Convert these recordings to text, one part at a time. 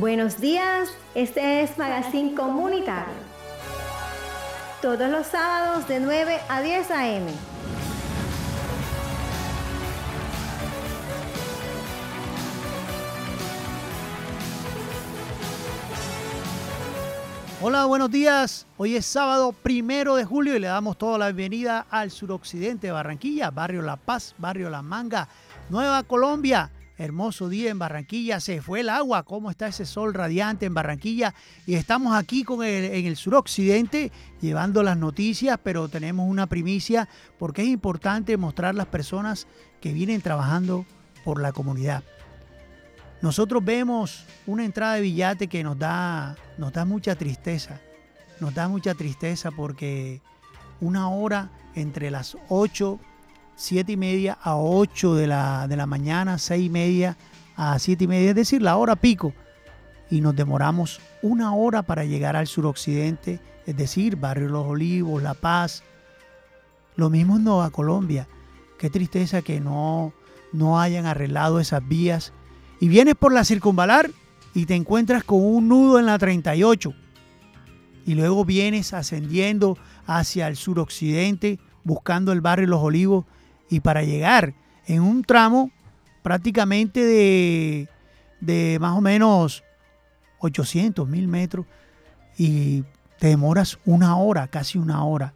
Buenos días, este es Magazine Comunitario. Todos los sábados de 9 a 10 a.m. Hola, buenos días. Hoy es sábado primero de julio y le damos toda la bienvenida al suroccidente de Barranquilla, barrio La Paz, barrio La Manga, Nueva Colombia. Hermoso día en Barranquilla, se fue el agua, cómo está ese sol radiante en Barranquilla. Y estamos aquí con en el suroccidente llevando las noticias, pero tenemos una primicia porque es importante mostrar las personas que vienen trabajando por la comunidad. Nosotros vemos una entrada de billete que nos da, nos da mucha tristeza. Nos da mucha tristeza porque una hora entre las 8 7 y media a 8 de la, de la mañana, 6 y media a 7 y media, es decir, la hora pico. Y nos demoramos una hora para llegar al suroccidente, es decir, Barrio Los Olivos, La Paz. Lo mismo en Nueva Colombia. Qué tristeza que no, no hayan arreglado esas vías. Y vienes por la circunvalar y te encuentras con un nudo en la 38. Y luego vienes ascendiendo hacia el suroccidente, buscando el barrio Los Olivos y para llegar en un tramo prácticamente de, de más o menos 800, mil metros y te demoras una hora, casi una hora.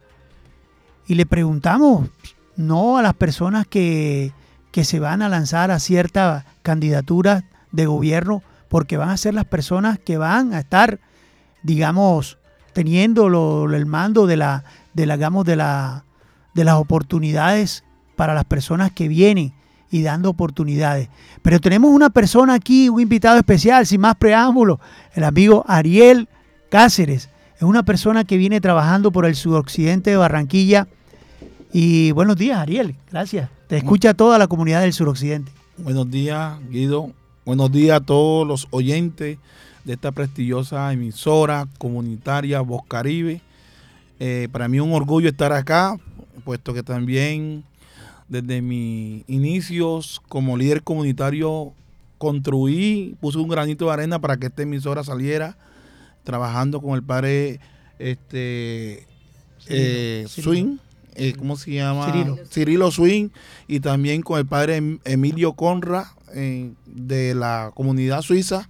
Y le preguntamos, no a las personas que, que se van a lanzar a ciertas candidaturas de gobierno, porque van a ser las personas que van a estar, digamos, teniendo el mando de la, de la, digamos, de la, de las oportunidades para las personas que vienen y dando oportunidades. Pero tenemos una persona aquí, un invitado especial, sin más preámbulos, el amigo Ariel Cáceres. Es una persona que viene trabajando por el suroccidente de Barranquilla. Y buenos días, Ariel. Gracias. Te escucha toda la comunidad del suroccidente. Buenos días, Guido. Buenos días a todos los oyentes de esta prestigiosa emisora comunitaria Voz Caribe. Eh, para mí es un orgullo estar acá, puesto que también desde mis inicios como líder comunitario construí, puse un granito de arena para que esta emisora saliera, trabajando con el padre este eh, Swing, eh, ¿cómo se llama? Cirilo. Cirilo Swing, y también con el padre em, Emilio Conra eh, de la comunidad suiza.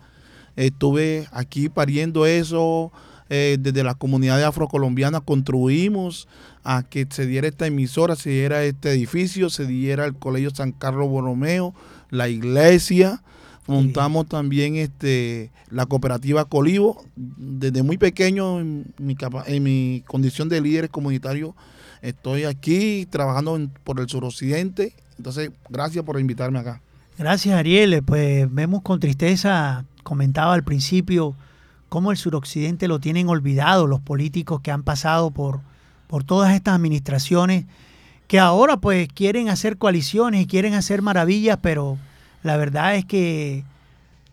Estuve aquí pariendo eso, desde la comunidad afrocolombiana construimos a que se diera esta emisora, se diera este edificio, se diera el Colegio San Carlos Borromeo, la iglesia. Montamos también este, la cooperativa Colivo. Desde muy pequeño, en mi, en mi condición de líder comunitario, estoy aquí trabajando por el suroccidente. Entonces, gracias por invitarme acá. Gracias, Ariel. Pues vemos con tristeza, comentaba al principio, cómo el suroccidente lo tienen olvidado los políticos que han pasado por, por todas estas administraciones que ahora pues quieren hacer coaliciones y quieren hacer maravillas, pero la verdad es que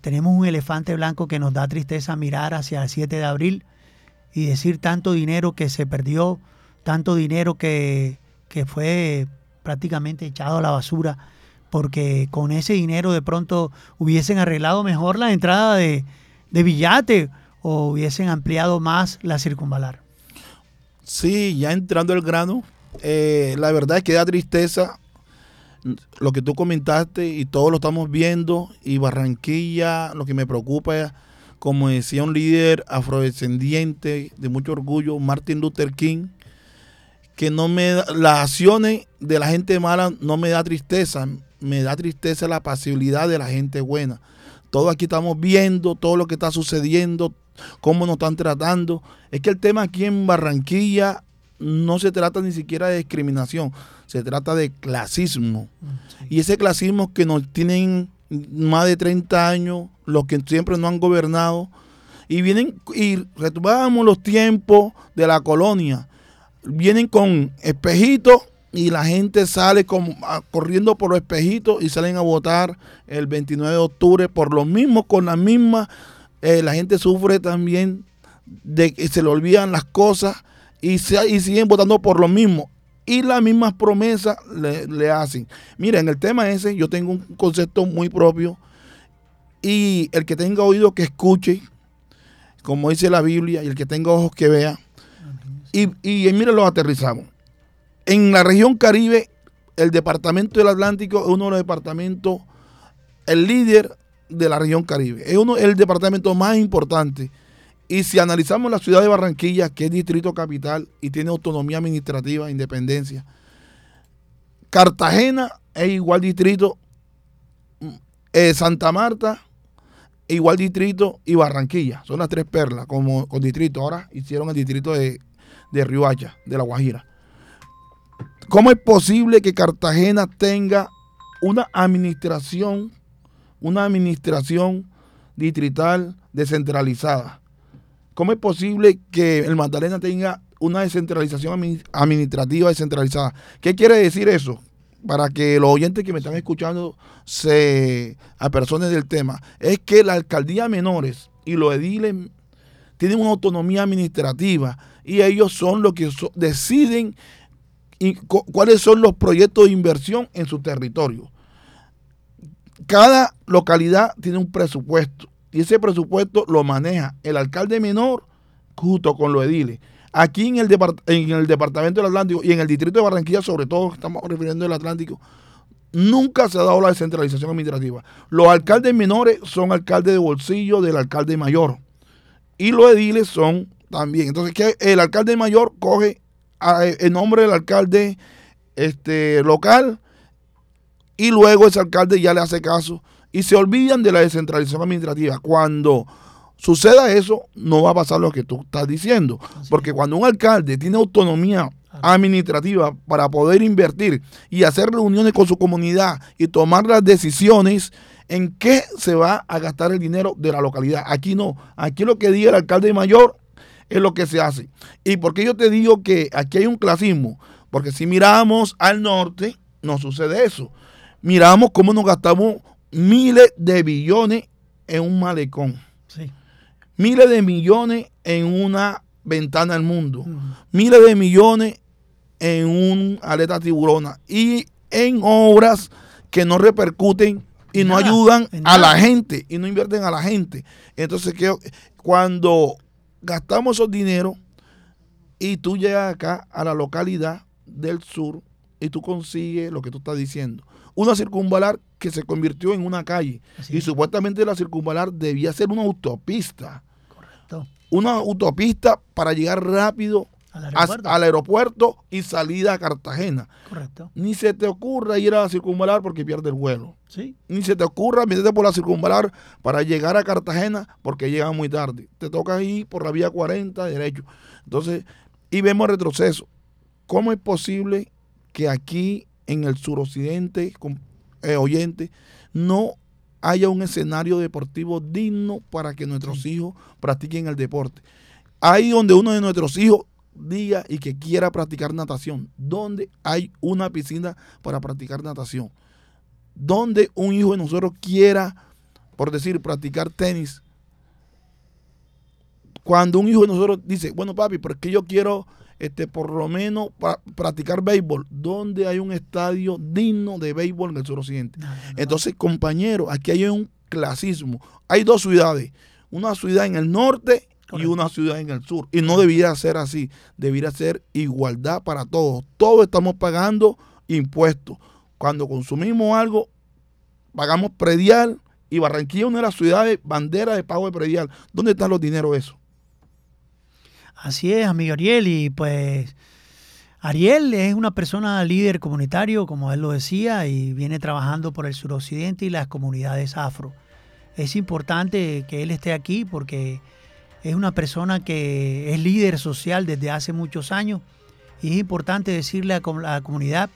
tenemos un elefante blanco que nos da tristeza mirar hacia el 7 de abril y decir tanto dinero que se perdió, tanto dinero que, que fue prácticamente echado a la basura, porque con ese dinero de pronto hubiesen arreglado mejor la entrada de, de Villate o hubiesen ampliado más la circunvalar. Sí, ya entrando al grano, eh, la verdad es que da tristeza lo que tú comentaste y todos lo estamos viendo y Barranquilla, lo que me preocupa, como decía un líder afrodescendiente de mucho orgullo, Martin Luther King, que no me las acciones de la gente mala no me da tristeza, me da tristeza la pasibilidad de la gente buena. Todo aquí estamos viendo, todo lo que está sucediendo, cómo nos están tratando. Es que el tema aquí en Barranquilla no se trata ni siquiera de discriminación, se trata de clasismo. Y ese clasismo que nos tienen más de 30 años, los que siempre no han gobernado, y vienen y retomamos los tiempos de la colonia. Vienen con espejitos y la gente sale como, corriendo por los espejitos y salen a votar el 29 de octubre por lo mismo, con la misma eh, la gente sufre también de que se le olvidan las cosas y, se, y siguen votando por lo mismo. Y las mismas promesas le, hacen. Mira, en el tema ese yo tengo un concepto muy propio Y el que tenga oído que escuche, como dice la Biblia, y el que tenga ojos que vea. Y, y mire, lo aterrizamos. En la región Caribe, el departamento del Atlántico es uno de los departamentos, el líder de la región Caribe. Es uno el departamento más importante. Y si analizamos la ciudad de Barranquilla, que es distrito capital y tiene autonomía administrativa, independencia, Cartagena es igual distrito, eh, Santa Marta igual distrito y Barranquilla. Son las tres perlas como con distrito. Ahora hicieron el distrito de, de Riohacha, de La Guajira. ¿Cómo es posible que Cartagena tenga una administración, una administración distrital descentralizada? ¿Cómo es posible que el Magdalena tenga una descentralización administrativa descentralizada? ¿Qué quiere decir eso? Para que los oyentes que me están escuchando se apersonen del tema. Es que la alcaldía menores y los ediles tienen una autonomía administrativa y ellos son los que deciden cuáles son los proyectos de inversión en su territorio. Cada localidad tiene un presupuesto y ese presupuesto lo maneja el alcalde menor junto con los ediles. Aquí en el, en el departamento del Atlántico y en el distrito de Barranquilla, sobre todo, estamos refiriendo al Atlántico, nunca se ha dado la descentralización administrativa. Los alcaldes menores son alcaldes de bolsillo del alcalde mayor y los ediles son también. Entonces, que el alcalde mayor coge el nombre del alcalde este, local y luego ese alcalde ya le hace caso y se olvidan de la descentralización administrativa. Cuando suceda eso, no va a pasar lo que tú estás diciendo. Porque cuando un alcalde tiene autonomía administrativa para poder invertir y hacer reuniones con su comunidad y tomar las decisiones en qué se va a gastar el dinero de la localidad. Aquí no, aquí lo que diga el alcalde mayor es lo que se hace. ¿Y por qué yo te digo que aquí hay un clasismo? Porque si miramos al norte, no sucede eso. Miramos cómo nos gastamos miles de billones en un malecón. Miles de millones en una ventana al mundo. Miles de millones en un aleta tiburona. Y en obras que no repercuten y no ayudan a la gente y no invierten a la gente. Entonces, que cuando gastamos esos dineros y tú llegas acá a la localidad del sur y tú consigues lo que tú estás diciendo. Una circunvalar que se convirtió en una calle. y supuestamente la circunvalar debía ser una autopista. Correcto. Una autopista para llegar rápido al aeropuerto. y salida a Cartagena. Correcto. Ni se te ocurra ir a la circunvalar porque pierde el vuelo. Sí. Ni se te ocurra meterte por la circunvalar para llegar a Cartagena porque llega muy tarde. Te toca ir por la vía 40 derecho. Entonces, y vemos retroceso. ¿Cómo es posible que aquí en el suroccidente, eh, oyente, no haya un escenario deportivo digno para que nuestros hijos practiquen el deporte. Ahí donde uno de nuestros hijos diga y que quiera practicar natación, donde hay una piscina para practicar natación, donde un hijo de nosotros quiera, por decir, practicar tenis. Cuando un hijo de nosotros dice, bueno papi, porque yo quiero este, por lo menos practicar béisbol, donde hay un estadio digno de béisbol en el suroccidente. Entonces, compañeros, aquí hay un clasismo. Hay dos ciudades, una ciudad en el norte y una ciudad en el sur. Y no debería ser así, debería ser igualdad para todos. Todos estamos pagando impuestos. Cuando consumimos algo, pagamos predial y Barranquilla es una de las ciudades bandera de pago de predial. ¿Dónde están los dineros eso? Así es, amigo Ariel, y pues Ariel es una persona líder comunitario, como él lo decía, y viene trabajando por el suroccidente y las comunidades afro. Es importante que él esté aquí porque es una persona que es líder social desde hace muchos años y es importante decirle a la comunidad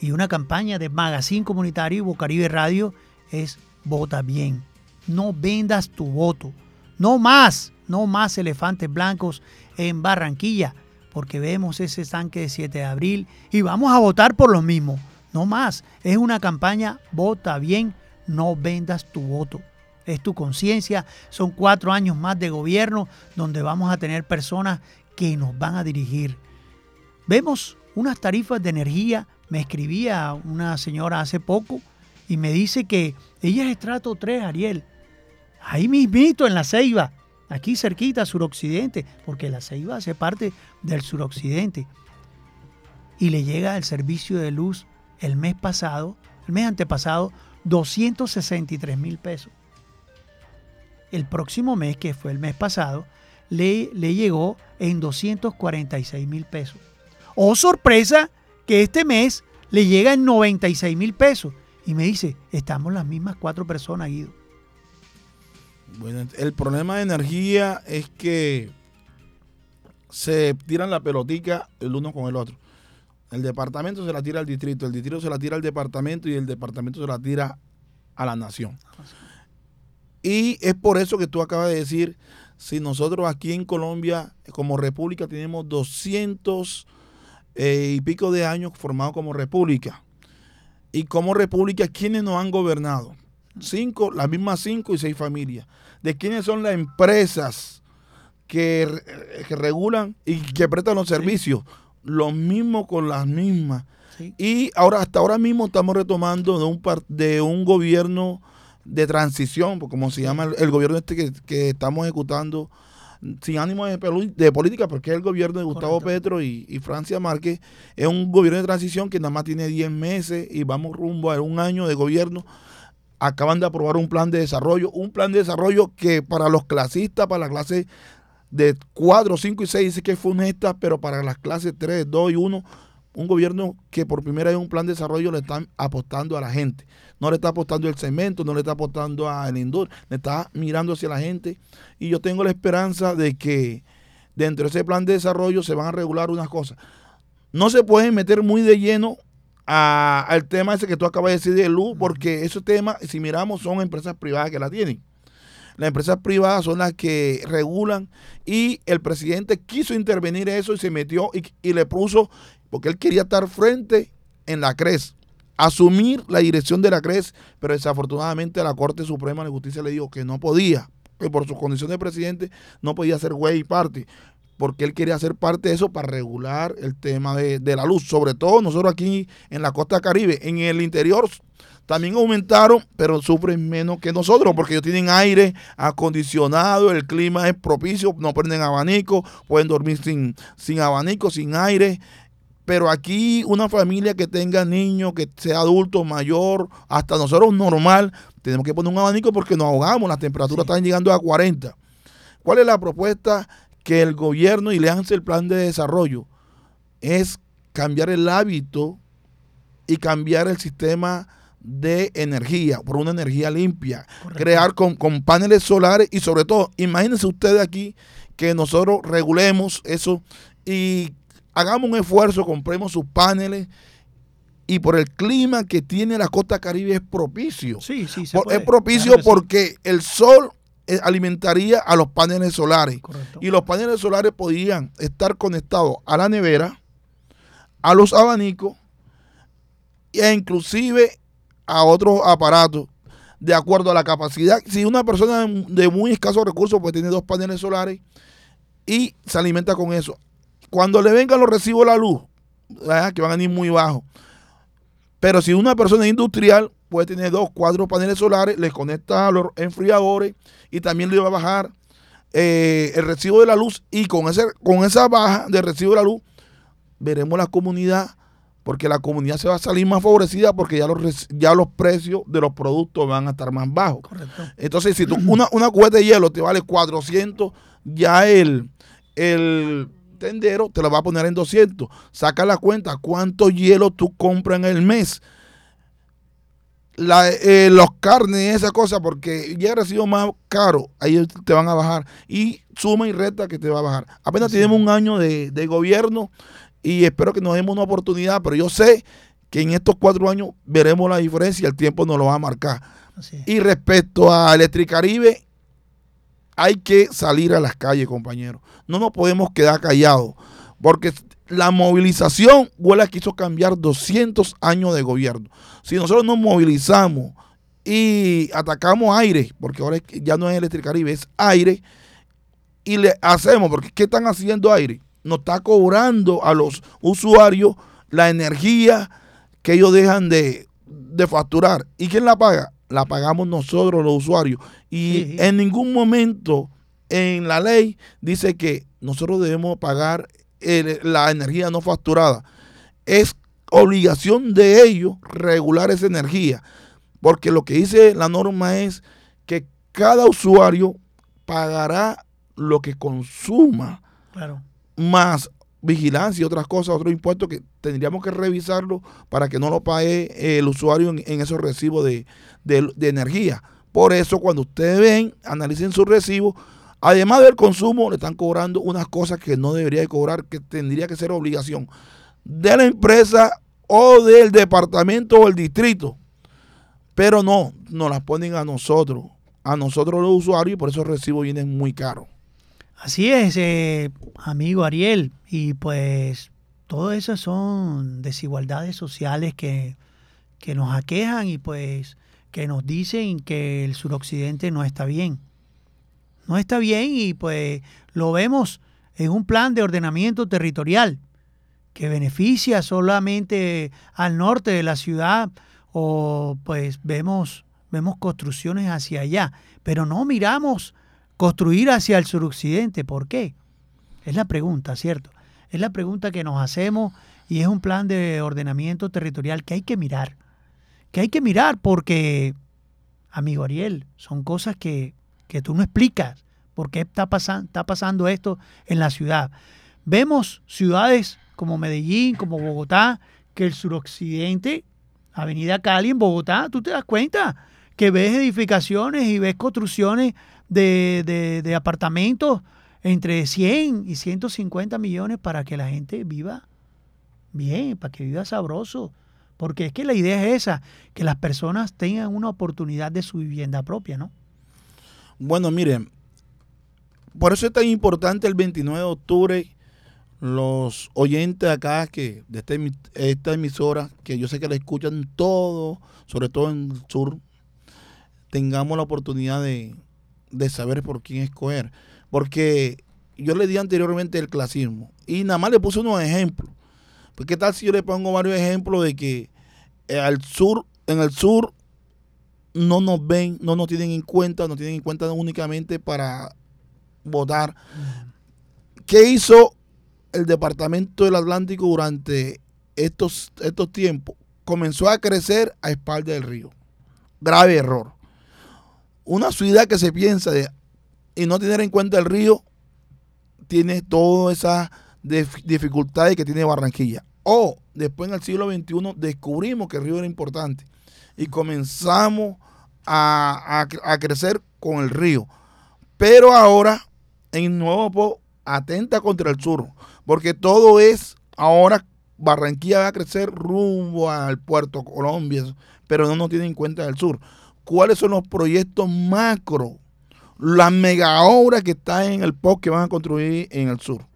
y una campaña de Magazine Comunitario y Bocaribe Radio es vota bien. No vendas tu voto. No más, no más elefantes blancos en Barranquilla, porque vemos ese estanque de 7 de abril y vamos a votar por lo mismo. No más, es una campaña, vota bien, no vendas tu voto. Es tu conciencia, son cuatro años más de gobierno donde vamos a tener personas que nos van a dirigir. Vemos unas tarifas de energía, me escribía una señora hace poco y me dice que ella es estrato 3, Ariel, Ahí mismito en la Ceiba, aquí cerquita, suroccidente, porque la Ceiba hace parte del suroccidente. Y le llega el servicio de luz el mes pasado, el mes antepasado, 263 mil pesos. El próximo mes, que fue el mes pasado, le, le llegó en 246 mil pesos. Oh, sorpresa, que este mes le llega en 96 mil pesos. Y me dice, estamos las mismas cuatro personas, Guido. Bueno, el problema de energía es que se tiran la pelotica el uno con el otro. El departamento se la tira al distrito, el distrito se la tira al departamento y el departamento se la tira a la nación. Y es por eso que tú acabas de decir, si nosotros aquí en Colombia, como república, tenemos 200 eh, y pico de años formados como república. Y como república, ¿quiénes nos han gobernado? Cinco, las mismas cinco y seis familias. ¿De quiénes son las empresas que, regulan y que prestan los servicios? Los mismos con las mismas. Y ahora, hasta ahora mismo estamos retomando de un, de un gobierno de transición, como se llama el, gobierno este que, que estamos ejecutando sin ánimo de, de, política, porque es el gobierno de Gustavo Petro y, Francia Márquez, es un gobierno de transición que nada más tiene 10 meses y vamos rumbo a un año de gobierno. Acaban de aprobar un plan de desarrollo, un plan de desarrollo que para los clasistas, para la clase de 4, 5 y 6 dice que fue honesta, pero para las clases 3, 2 y 1 un gobierno que por primera vez un plan de desarrollo le están apostando a la gente. No le está apostando el cemento, no le está apostando al indur, le está mirando hacia la gente. Y yo tengo la esperanza de que dentro de ese plan de desarrollo se van a regular unas cosas. No se pueden meter muy de lleno al tema ese que tú acabas de decir de luz, porque esos temas, si miramos, son empresas privadas que la tienen. Las empresas privadas son las que regulan y el presidente quiso intervenir eso y se metió y, y le puso porque él quería estar frente en la CRES, asumir la dirección de la CRES, pero desafortunadamente la Corte Suprema de Justicia le dijo que no podía, que por su condición de presidente no podía ser güey y parte, porque él quería ser parte de eso para regular el tema de, la luz, sobre todo nosotros aquí en la costa caribe, en el interior también aumentaron, pero sufren menos que nosotros, porque ellos tienen aire acondicionado, el clima es propicio, no prenden abanico, pueden dormir sin, sin abanico, sin aire. Pero aquí una familia que tenga niños, que sea adulto, mayor, hasta nosotros normal, tenemos que poner un abanico porque nos ahogamos, las temperaturas están llegando a 40. ¿Cuál es la propuesta que el gobierno y le hace el plan de desarrollo? Es cambiar el hábito y cambiar el sistema de energía por una energía limpia, crear con, con paneles solares y sobre todo, imagínense ustedes aquí que nosotros regulemos eso y hagamos un esfuerzo, compremos sus paneles y por el clima que tiene la costa caribe es propicio. Sí, sí, Es propicio porque el sol alimentaría a los paneles solares. Y los paneles solares podían estar conectados a la nevera, a los abanicos e inclusive a otros aparatos de acuerdo a la capacidad. Si una persona de muy escasos recursos pues tiene dos paneles solares y se alimenta con eso. Cuando le vengan los recibos de la luz, que van a ir muy bajos. Pero si una persona industrial puede tener dos, cuatro paneles solares, le conecta a los enfriadores y también le va a bajar eh, el recibo de la luz. Y con, ese, con esa baja de recibo de la luz, veremos la comunidad, porque la comunidad se va a salir más favorecida porque ya los, ya los precios de los productos van a estar más bajos. Entonces, si tú, una, una cubeta de hielo te vale 400, ya el, el tendero te lo va a poner en 200. Saca la cuenta cuánto hielo tú compras en el mes. La, eh, los carnes y esa cosa, porque ya ha sido más caro, ahí te van a bajar. Y suma y reta que te va a bajar. Apenas tenemos un año de, gobierno y espero que nos demos una oportunidad, pero yo sé que en estos cuatro años veremos la diferencia y el tiempo nos lo va a marcar. Y respecto a Electricaribe, hay que salir a las calles, compañeros. No nos podemos quedar callados, porque la movilización huele quiso cambiar 200 años de gobierno. Si nosotros nos movilizamos y atacamos aire, porque ahora ya no es Electricaribe, es aire, y le hacemos, porque ¿qué están haciendo aire? Nos está cobrando a los usuarios la energía que ellos dejan de, de facturar. ¿Y quién la paga? la pagamos nosotros los usuarios. Y en ningún momento en la ley dice que nosotros debemos pagar la energía no facturada. Es obligación de ellos regular esa energía. Porque lo que dice la norma es que cada usuario pagará lo que consuma. Claro. Más vigilancia y otras cosas, otros impuestos que tendríamos que revisarlo para que no lo pague el usuario en, esos recibos de, de, energía. Por eso, cuando ustedes ven, analicen su recibo, además del consumo, le están cobrando unas cosas que no debería de cobrar, que tendría que ser obligación de la empresa o del departamento o el distrito. Pero no, nos las ponen a nosotros, a nosotros los usuarios, y por eso el recibo vienen muy caros. Así es, eh, amigo Ariel, y pues todo eso son desigualdades sociales que, que nos aquejan y pues que nos dicen que el suroccidente no está bien. No está bien y pues lo vemos en un plan de ordenamiento territorial que beneficia solamente al norte de la ciudad o pues vemos vemos construcciones hacia allá, pero no miramos construir hacia el suroccidente. ¿Por qué? Es la pregunta, ¿cierto? Es la pregunta que nos hacemos y es un plan de ordenamiento territorial que hay que mirar. Que hay que mirar porque, amigo Ariel, son cosas que, que tú no explicas. ¿Por qué está, está pasando esto en la ciudad? Vemos ciudades como Medellín, como Bogotá, que el suroccidente, Avenida Cali en Bogotá, tú te das cuenta que ves edificaciones y ves construcciones de, apartamentos entre 100 y 150 millones para que la gente viva bien, para que viva sabroso. Porque es que la idea es esa, que las personas tengan una oportunidad de su vivienda propia, ¿no? Bueno, miren, por eso es tan importante el 29 de octubre los oyentes acá que de este esta emisora, que yo sé que la escuchan todo, sobre todo en el sur, tengamos la oportunidad de, de saber por quién escoger. Porque yo le di anteriormente el clasismo y nada más le puse unos ejemplos. Pues qué tal si yo le pongo varios ejemplos de que eh, al sur, en el sur no nos ven, no nos tienen en cuenta, no tienen en cuenta únicamente para votar. ¿Qué hizo el Departamento del Atlántico durante estos, estos tiempos? Comenzó a crecer a espalda del río. Grave error una ciudad que se piensa y no tener en cuenta el río, tiene todas esas dificultades que tiene Barranquilla. O después en el siglo XXI descubrimos que el río era importante y comenzamos a, crecer con el río. Pero ahora, en nuevo, atenta contra el sur, porque todo es ahora Barranquilla va a crecer rumbo al puerto Colombia, pero no nos tiene en cuenta el sur cuáles son los proyectos macro, las mega obras que están en el POC que van a construir en el sur.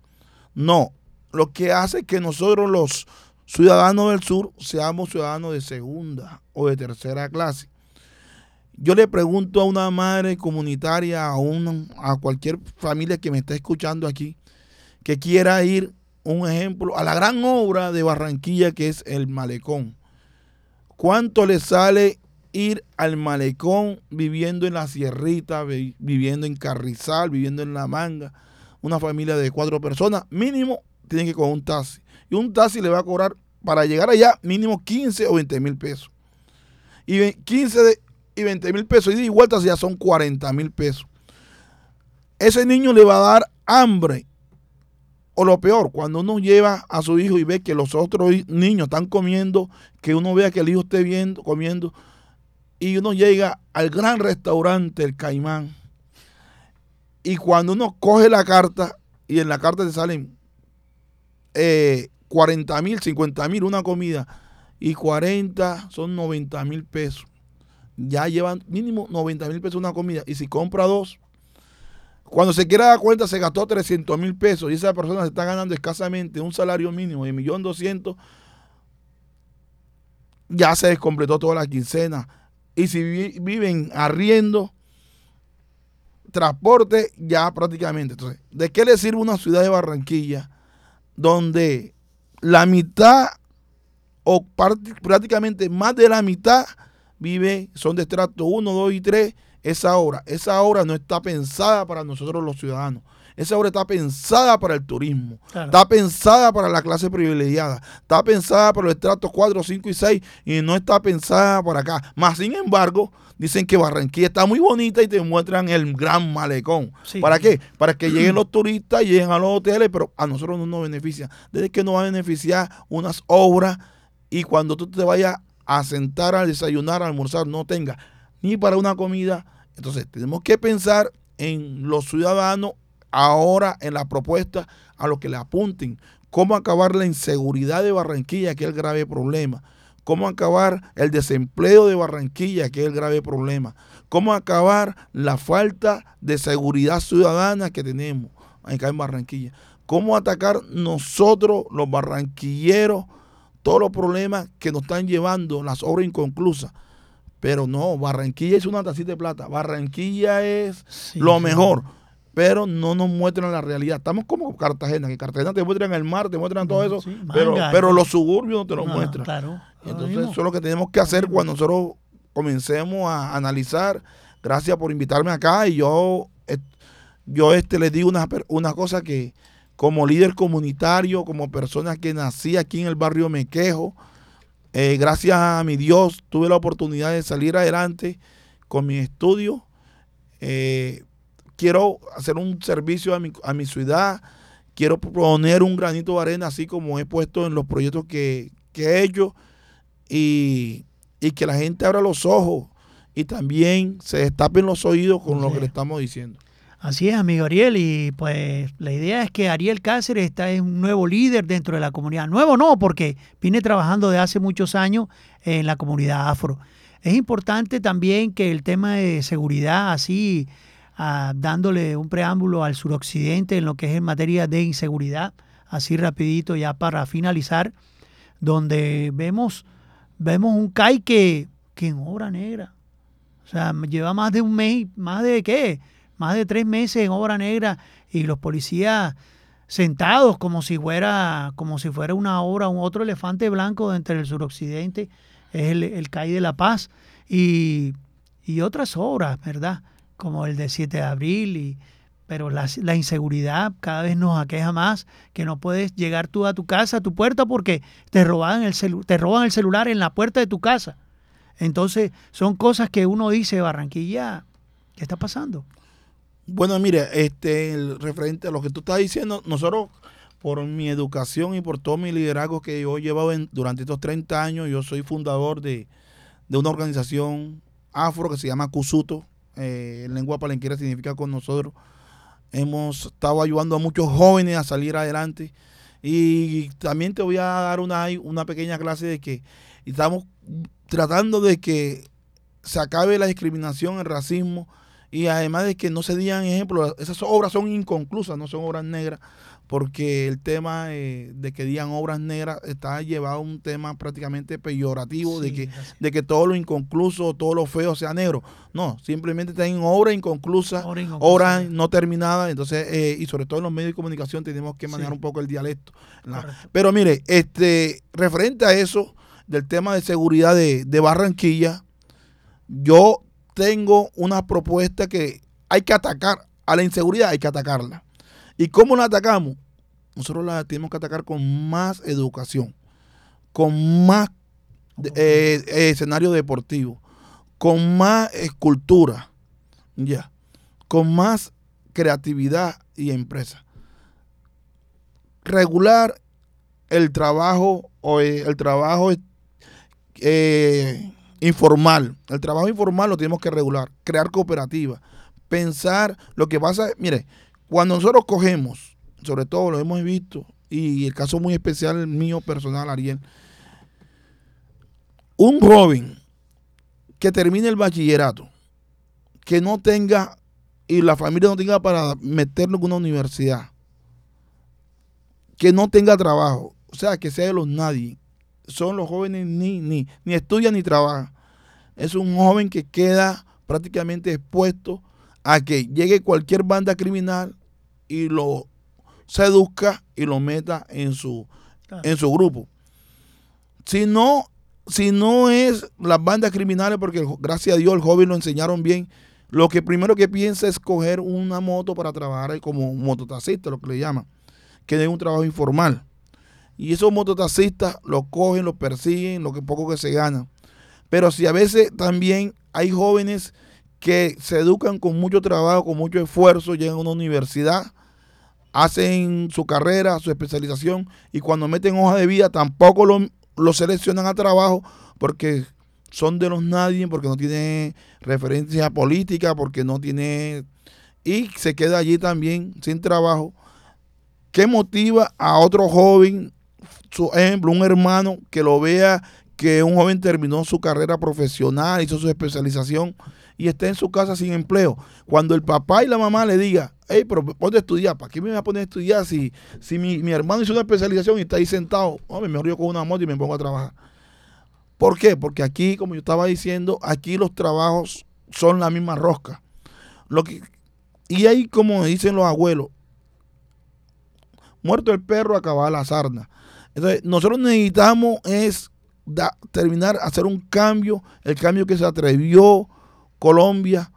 No, lo que hace que nosotros los ciudadanos del sur seamos ciudadanos de segunda o de tercera clase. Yo le pregunto a una madre comunitaria, a, a cualquier familia que me esté escuchando aquí, que quiera ir, un ejemplo, a la gran obra de Barranquilla que es el malecón. ¿Cuánto le sale ir al malecón viviendo en la sierrita, viviendo en Carrizal, viviendo en La Manga, una familia de cuatro personas, mínimo tienen que con un taxi. Y un taxi le va a cobrar para llegar allá mínimo 15 o 20 mil pesos. Y 15 y 20 mil pesos y de vuelta ya son 40 mil pesos. Ese niño le va a dar hambre. O lo peor, cuando uno lleva a su hijo y ve que los otros niños están comiendo, que uno vea que el hijo esté viendo, comiendo, y uno llega al gran restaurante El Caimán y cuando uno coge la carta y en la carta te salen 40 eh, mil, 50 mil una comida y 40 son 90 mil pesos. Ya llevan mínimo 90 mil pesos una comida y si compra dos, cuando se quiera dar cuenta se gastó 300 mil pesos y esa persona se está ganando escasamente un salario mínimo de 1.200.000 ya se descompletó toda la quincena y si viven arriendo, transporte, ya prácticamente. Entonces, ¿de qué le sirve una ciudad de Barranquilla donde la mitad o prácticamente más de la mitad vive, son de estrato 1, 2 y 3, esa obra, esa obra no está pensada para nosotros los ciudadanos. Esa obra está pensada para el turismo, está pensada para la clase privilegiada, está pensada para los estratos 4, 5 y 6 y no está pensada para acá. Más sin embargo, dicen que Barranquilla está muy bonita y te muestran el gran malecón. ¿Para qué? Para que lleguen los turistas, lleguen a los hoteles, pero a nosotros no nos beneficia. Desde que nos va a beneficiar unas obras y cuando tú te vayas a sentar a desayunar, a almorzar, no tenga ni para una comida. Entonces tenemos que pensar en los ciudadanos ahora en la propuesta a lo que le apunten. Cómo acabar la inseguridad de Barranquilla, que es el grave problema. Cómo acabar el desempleo de Barranquilla, que es el grave problema. Cómo acabar la falta de seguridad ciudadana que tenemos acá en Barranquilla. Cómo atacar nosotros, los barranquilleros, todos los problemas que nos están llevando, las obras inconclusas. Pero no, Barranquilla es una tacita de plata. Barranquilla es lo mejor pero no nos muestran la realidad. Estamos como Cartagena, que Cartagena te muestran el mar, te muestran todo eso, pero, pero los suburbios no te lo muestran. Claro, Entonces, eso es lo que tenemos que hacer cuando nosotros comencemos a analizar. Gracias por invitarme acá y yo, yo este, les digo una, una cosa que como líder comunitario, como persona que nací aquí en el barrio Mequejo, eh, gracias a mi Dios tuve la oportunidad de salir adelante con mi estudio. Eh, quiero hacer un servicio a mi, a mi ciudad, quiero poner un granito de arena, así como he puesto en los proyectos que, he hecho, y, que la gente abra los ojos y también se destapen los oídos con lo que le estamos diciendo. Así es, amigo Ariel, y pues la idea es que Ariel Cáceres está en un nuevo líder dentro de la comunidad. Nuevo no, porque viene trabajando de hace muchos años en la comunidad afro. Es importante también que el tema de seguridad así dándole un preámbulo al suroccidente en lo que es en materia de inseguridad, así rapidito ya para finalizar, donde vemos, vemos un CAI que, que en obra negra, o sea, lleva más de un mes, más de qué, más de tres meses en obra negra y los policías sentados como si fuera, como si fuera una obra, un otro elefante blanco dentro del suroccidente, es el, el CAI de La Paz y, y otras obras, ¿verdad? Como el de 7 de abril, y, pero la, inseguridad cada vez nos aqueja más, que no puedes llegar tú a tu casa, a tu puerta, porque te roban el, te roban el celular en la puerta de tu casa. Entonces, son cosas que uno dice, Barranquilla, ¿qué está pasando? Bueno, mire, este, referente a lo que tú estás diciendo, nosotros, por mi educación y por todo mi liderazgo que yo he llevado durante estos 30 años, yo soy fundador de, de una organización afro que se llama Cusuto, eh, en lengua palenquera significa con nosotros. Hemos estado ayudando a muchos jóvenes a salir adelante. Y también te voy a dar una, una pequeña clase de que estamos tratando de que se acabe la discriminación, el racismo y además de que no se digan ejemplos, esas obras son inconclusas, no son obras negras, porque el tema eh, de que digan obras negras está llevado a un tema prácticamente peyorativo de que de que todo lo inconcluso, todo lo feo sea negro. No, simplemente tienen obras inconclusas, obras no terminadas, entonces eh, y sobre todo en los medios de comunicación tenemos que manejar un poco el dialecto. Pero mire, este referente a eso del tema de seguridad de, de Barranquilla, yo tengo una propuesta que hay que atacar a la inseguridad, hay que atacarla ¿Y cómo la atacamos? Nosotros la tenemos que atacar con más educación, con más eh, escenario deportivo, con más escultura, ya, con más creatividad y empresa. Regular el trabajo o eh, el trabajo eh, informal. El trabajo informal lo tenemos que regular, crear cooperativas, pensar lo que pasa, mire, cuando nosotros cogemos, sobre todo lo hemos visto, y el caso muy especial mío personal, Ariel, un joven que termine el bachillerato, que no tenga, y la familia no tenga para meterlo en una universidad, que no tenga trabajo, o sea, que sea de los nadie, son los jóvenes ni, ni, ni estudian ni trabajan. Es un joven que queda prácticamente expuesto a que llegue cualquier banda criminal y lo seduzca y lo meta en su, en su grupo. Si no si no es las bandas criminales, porque gracias a Dios el joven lo enseñaron bien, lo que primero que piensa es coger una moto para trabajar como mototaxista, lo que le llaman, que es un trabajo informal. Y esos mototaxistas lo cogen, lo persiguen, lo que poco que se gana. Pero si a veces también hay jóvenes que se educan con mucho trabajo, con mucho esfuerzo, llegan a una universidad, hacen su carrera, su especialización y cuando meten hoja de vida tampoco lo, lo seleccionan a trabajo porque son de los nadie, porque no tiene referencia política, porque no tiene... y se queda allí también sin trabajo. ¿Qué motiva a otro joven, su ejemplo, un hermano que lo vea que un joven terminó su carrera profesional, hizo su especialización y está en su casa sin empleo? Cuando el papá y la mamá le diga, hey, pero ponte a estudiar, ¿para qué me voy a poner a estudiar si, si mi, mi hermano hizo una especialización y está ahí sentado? Hombre, mejor yo con una moto y me pongo a trabajar. ¿Por qué? Porque aquí, como yo estaba diciendo, aquí los trabajos son la misma rosca. Lo que, y ahí, como dicen los abuelos, muerto el perro, acaba la sarna. Entonces, nosotros necesitamos es terminar, hacer un cambio, el cambio que se atrevió Colombia,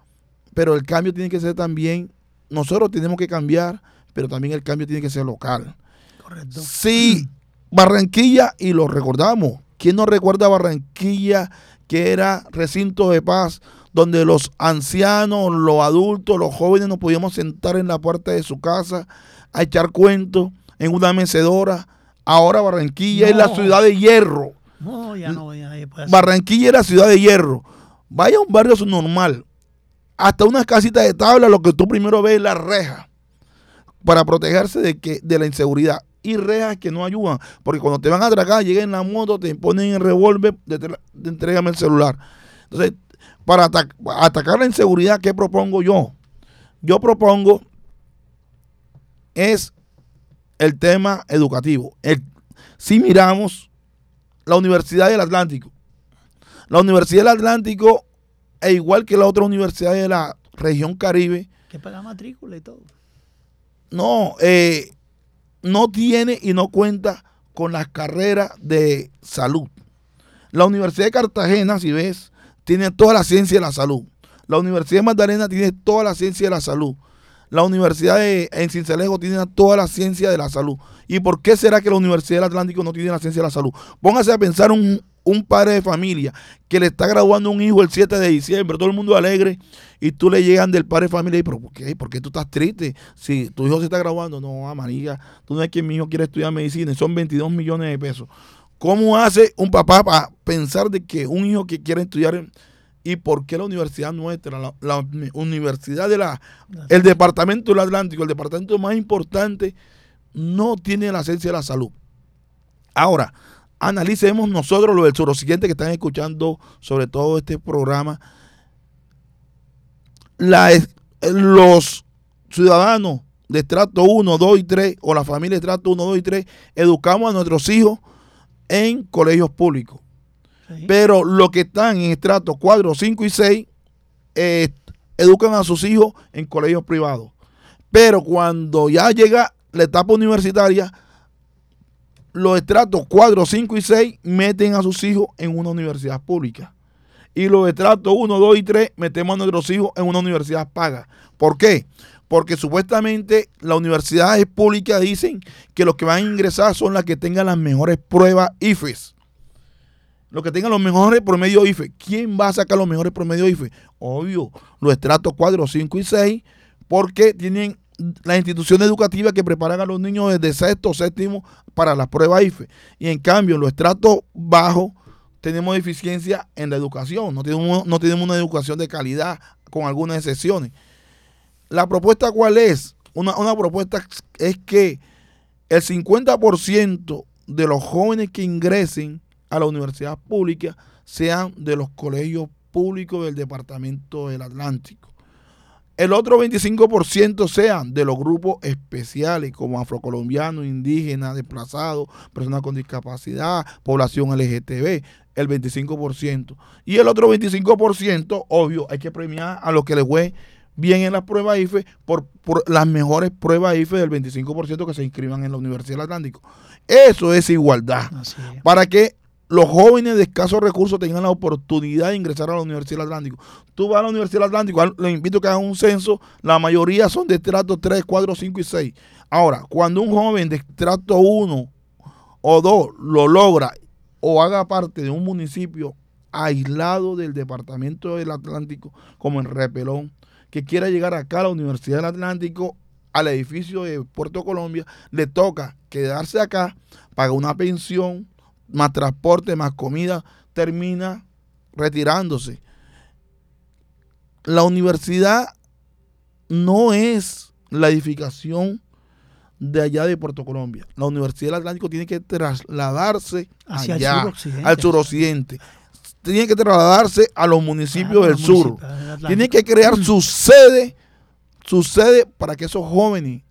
pero el cambio tiene que ser también, nosotros tenemos que cambiar, pero también el cambio tiene que ser local. Correcto. Sí, Barranquilla, y lo recordamos, ¿Quién no recuerda Barranquilla, que era recinto de paz, donde los ancianos, los adultos, los jóvenes nos podíamos sentar en la puerta de su casa a echar cuentos en una mecedora? Ahora Barranquilla es la ciudad de hierro. No, ya no, ya Barranquilla era ciudad de hierro. Vaya a un barrio normal. Hasta unas casitas de tabla, lo que tú primero ves es la reja para protegerse de, que, de la inseguridad y rejas que no ayudan. Porque cuando te van a atracar, llegan en la moto, te ponen el revólver, te, te, el celular. Entonces, para atacar la inseguridad, ¿qué propongo yo? Yo propongo es el tema educativo. si miramos la Universidad del Atlántico, la Universidad del Atlántico, e igual que la otra universidad de la región Caribe, que paga matrícula y todo. No, eh, no tiene y no cuenta con las carreras de salud. La Universidad de Cartagena, si ves, tiene toda la ciencia de la salud. La Universidad de Magdalena tiene toda la ciencia de la salud. La Universidad de, en Cincelejo tiene toda la ciencia de la salud. ¿Y por qué será que la Universidad del Atlántico no tiene la ciencia de la salud? Póngase a pensar un, un padre de familia que le está graduando un hijo el 7 de diciembre, todo el mundo alegre, y tú le llegan del padre de familia y, ¿pero por qué? ¿Por qué tú estás triste? Si tu hijo se está graduando, no, amarilla, tú no es que mi hijo quiere estudiar medicina son 22 millones de pesos. ¿Cómo hace un papá para pensar de que un hijo que quiere estudiar y por qué la universidad nuestra, la, la universidad de la, el departamento del Atlántico, el departamento más importante, no tiene la esencia de la salud? Ahora, analicemos nosotros lo del que están escuchando sobre todo este programa. los ciudadanos de estrato 1, 2 y 3 o la familia de estrato 1, 2 y 3 educamos a nuestros hijos en colegios públicos. Pero los que están en estrato 4, 5 y 6 eh, educan a sus hijos en colegios privados. Pero cuando ya llega la etapa universitaria, los estratos 4, 5 y 6 meten a sus hijos en una universidad pública. Y los estratos 1, 2 y 3 metemos a nuestros hijos en una universidad paga. ¿Por qué? Porque supuestamente las universidades públicas dicen que los que van a ingresar son las que tengan las mejores pruebas IFES. Los que tengan los mejores promedios IFE. ¿Quién va a sacar los mejores promedios IFE? Obvio, los estratos 4, 5 y 6, porque tienen las instituciones educativas que preparan a los niños desde sexto séptimo para las pruebas IFE. Y en cambio, en los estratos bajos tenemos deficiencia en la educación. No tenemos, no tenemos una educación de calidad, con algunas excepciones. La propuesta cuál es? Una, una propuesta es que el 50% de los jóvenes que ingresen a la universidad pública sean de los colegios públicos del Departamento del Atlántico. El otro 25% sean de los grupos especiales como afrocolombianos, indígenas, desplazados, personas con discapacidad, población LGTB, el 25%. Y el otro 25%, obvio, hay que premiar a los que les fue bien en las pruebas IFE por, las mejores pruebas IFE del 25% que se inscriban en la Universidad del Atlántico. Eso es igualdad. Para que los jóvenes de escasos recursos tengan la oportunidad de ingresar a la Universidad del Atlántico. Tú vas a la Universidad del Atlántico, les invito a que hagan un censo, la mayoría son de estrato 3, 4, 5 y 6. Ahora, cuando un joven de estrato 1 o 2 lo logra o haga parte de un municipio aislado del departamento del Atlántico, como en Repelón, que quiera llegar acá a la Universidad del Atlántico, al edificio de Puerto Colombia, le toca quedarse acá, paga una pensión, más transporte, más comida, termina retirándose. La universidad no es la edificación de allá de Puerto Colombia. La Universidad del Atlántico tiene que trasladarse Hacia allá, al suroccidente. Tiene que trasladarse a los municipios del sur. tiene que crear su sede, su sede para que esos jóvenes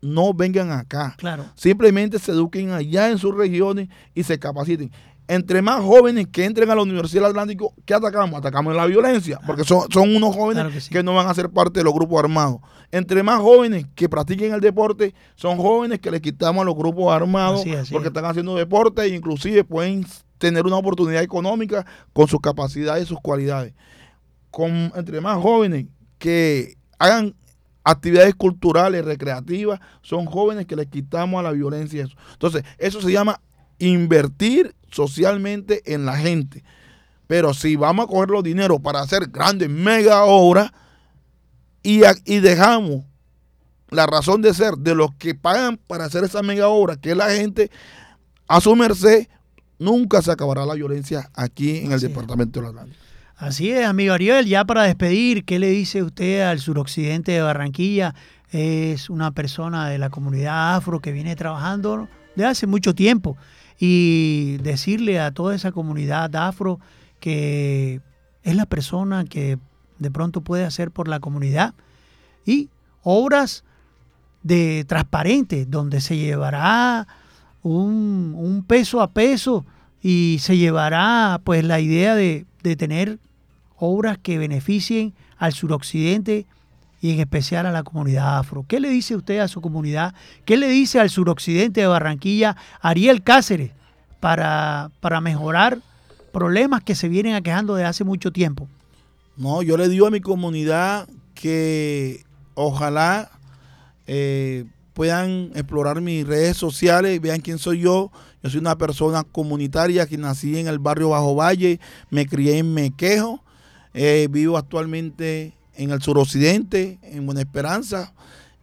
no vengan acá. Claro. Simplemente se eduquen allá en sus regiones y se capaciten. Entre más jóvenes que entren a la Universidad del Atlántico, ¿qué atacamos? Atacamos la violencia, porque son, son unos jóvenes que, no van a ser parte de los grupos armados. Entre más jóvenes que practiquen el deporte, son jóvenes que le quitamos a los grupos armados porque están haciendo deporte e inclusive pueden tener una oportunidad económica con sus capacidades y sus cualidades. Con, entre más jóvenes que hagan actividades culturales, recreativas, son jóvenes que les quitamos a la violencia. Eso. Entonces, eso se llama invertir socialmente en la gente. Pero si vamos a coger los dineros para hacer grandes mega obras y, y dejamos la razón de ser de los que pagan para hacer esa mega obra, que es la gente, a su merced, nunca se acabará la violencia aquí en el departamento de La Atlántico. Así es, amigo Ariel, ya para despedir, ¿qué le dice usted al suroccidente de Barranquilla? Es una persona de la comunidad afro que viene trabajando de hace mucho tiempo y decirle a toda esa comunidad afro que es la persona que de pronto puede hacer por la comunidad y obras de transparente donde se llevará un, peso a peso y se llevará pues la idea de, de tener obras que beneficien al suroccidente y en especial a la comunidad afro. ¿Qué le dice usted a su comunidad? ¿Qué le dice al suroccidente de Barranquilla, Ariel Cáceres, para, para mejorar problemas que se vienen aquejando de hace mucho tiempo? No, yo le digo a mi comunidad que ojalá eh, puedan explorar mis redes sociales, vean quién soy yo. Yo soy una persona comunitaria que nací en el barrio Bajo Valle, me crié en Mequejo, eh, vivo actualmente en el suroccidente, en Buena Esperanza,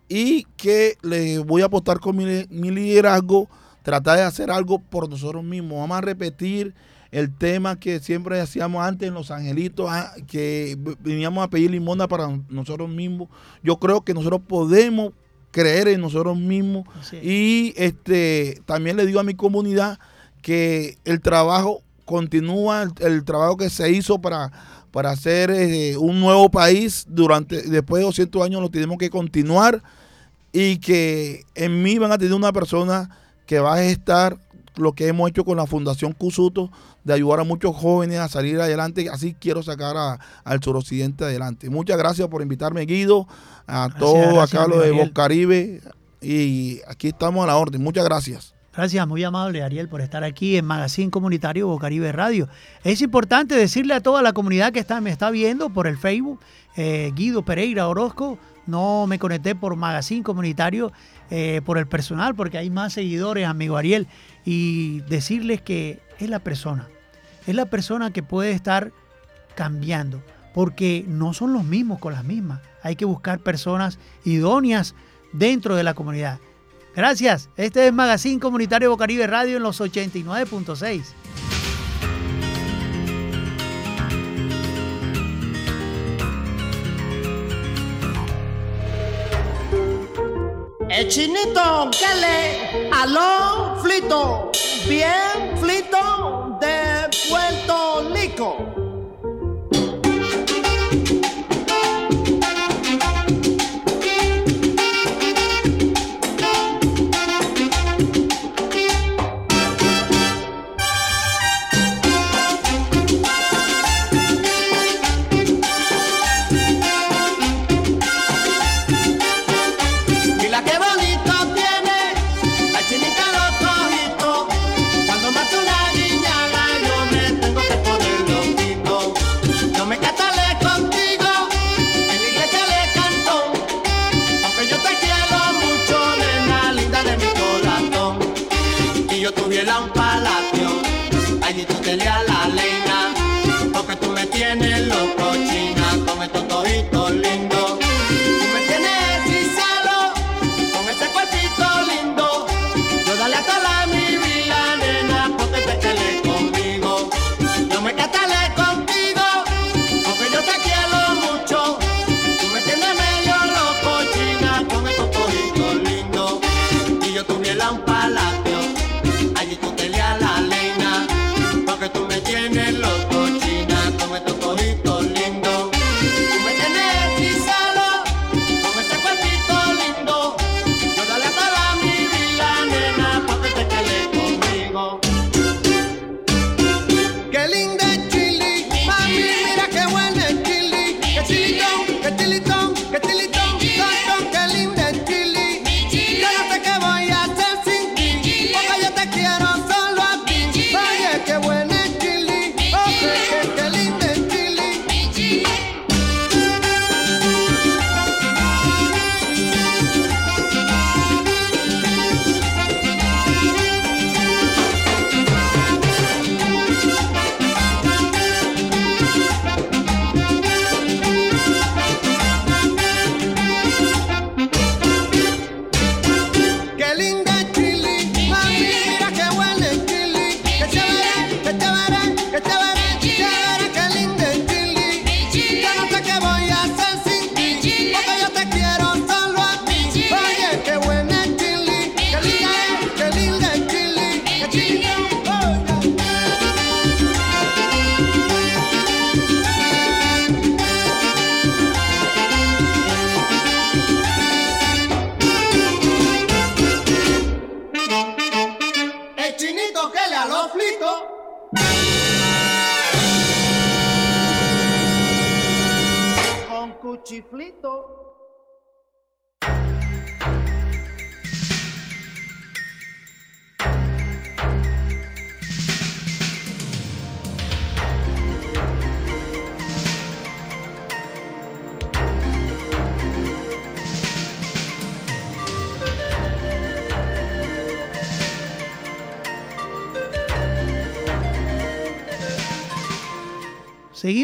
y que le voy a apostar con mi, liderazgo, tratar de hacer algo por nosotros mismos. Vamos a repetir el tema que siempre hacíamos antes en Los Angelitos, ah, que veníamos a pedir limona para nosotros mismos. Yo creo que nosotros podemos creer en nosotros mismos y este también le digo a mi comunidad que el trabajo continúa, el trabajo que se hizo para para hacer eh, un nuevo país durante después de 200 años lo tenemos que continuar y que en mí van a tener una persona que va a estar lo que hemos hecho con la Fundación Cusuto de ayudar a muchos jóvenes a salir adelante. Así quiero sacar al suroccidente adelante. Muchas gracias por invitarme, Guido, a todos acá los de Bocaribe. Y aquí estamos a la orden. Muchas gracias. Gracias, muy amable Ariel por estar aquí en Magazine Comunitario Bocaribe Radio. Es importante decirle a toda la comunidad que me está viendo por el Facebook, eh, Guido Pereira Orozco, no me conecté por Magazine Comunitario, eh, por el personal, porque hay más seguidores, amigo Ariel, y decirles que es la persona, es la persona que puede estar cambiando, porque no son los mismos con las mismas. Hay que buscar personas idóneas dentro de la comunidad. Gracias. Este es Magazine Comunitario Bocaribe Radio en los 89.6. El chinito, ¿qué le? Aló, flito, bien, flito, de Puerto Rico.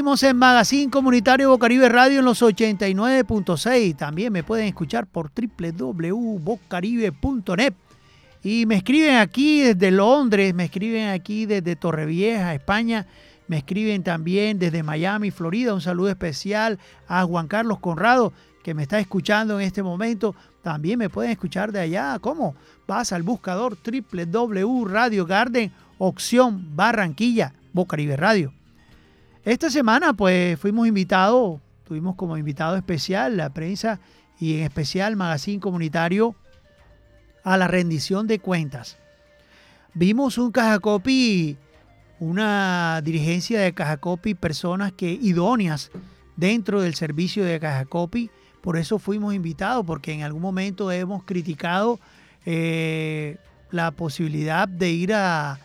En Magazine Comunitario Bocaribe Radio en los 89.6. También me pueden escuchar por www.bocaribe.net. Y me escriben aquí desde Londres, me escriben aquí desde Torrevieja, España. Me escriben también desde Miami, Florida. Un saludo especial a Juan Carlos Conrado, que me está escuchando en este momento. También me pueden escuchar de allá. ¿Cómo? Vas al buscador www Radio Garden, opción Barranquilla, Bocaribe Radio. Esta semana pues fuimos invitados, tuvimos como invitado especial la prensa y en especial Magazine Comunitario a la rendición de cuentas. Vimos un Cajacopi, una dirigencia de Cajacopi, personas que idóneas dentro del servicio de Cajacopi, por eso fuimos invitados, porque en algún momento hemos criticado eh, la posibilidad de ir a,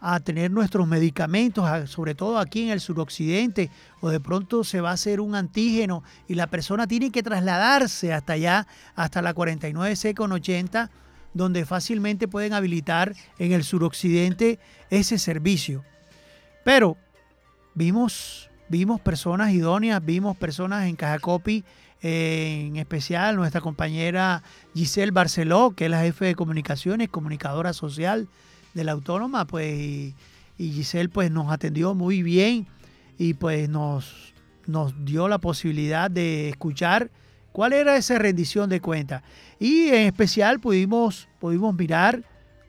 a tener nuestros medicamentos, sobre todo aquí en el suroccidente, o de pronto se va a hacer un antígeno y la persona tiene que trasladarse hasta allá, hasta la 49C con 80, donde fácilmente pueden habilitar en el suroccidente ese servicio. Pero vimos, vimos personas idóneas, vimos personas en Cajacopi, en especial nuestra compañera Giselle Barceló, que es la jefe de comunicaciones, comunicadora social de la autónoma, pues y, y Giselle pues nos atendió muy bien y pues nos, nos dio la posibilidad de escuchar cuál era esa rendición de cuentas. Y en especial pudimos, pudimos mirar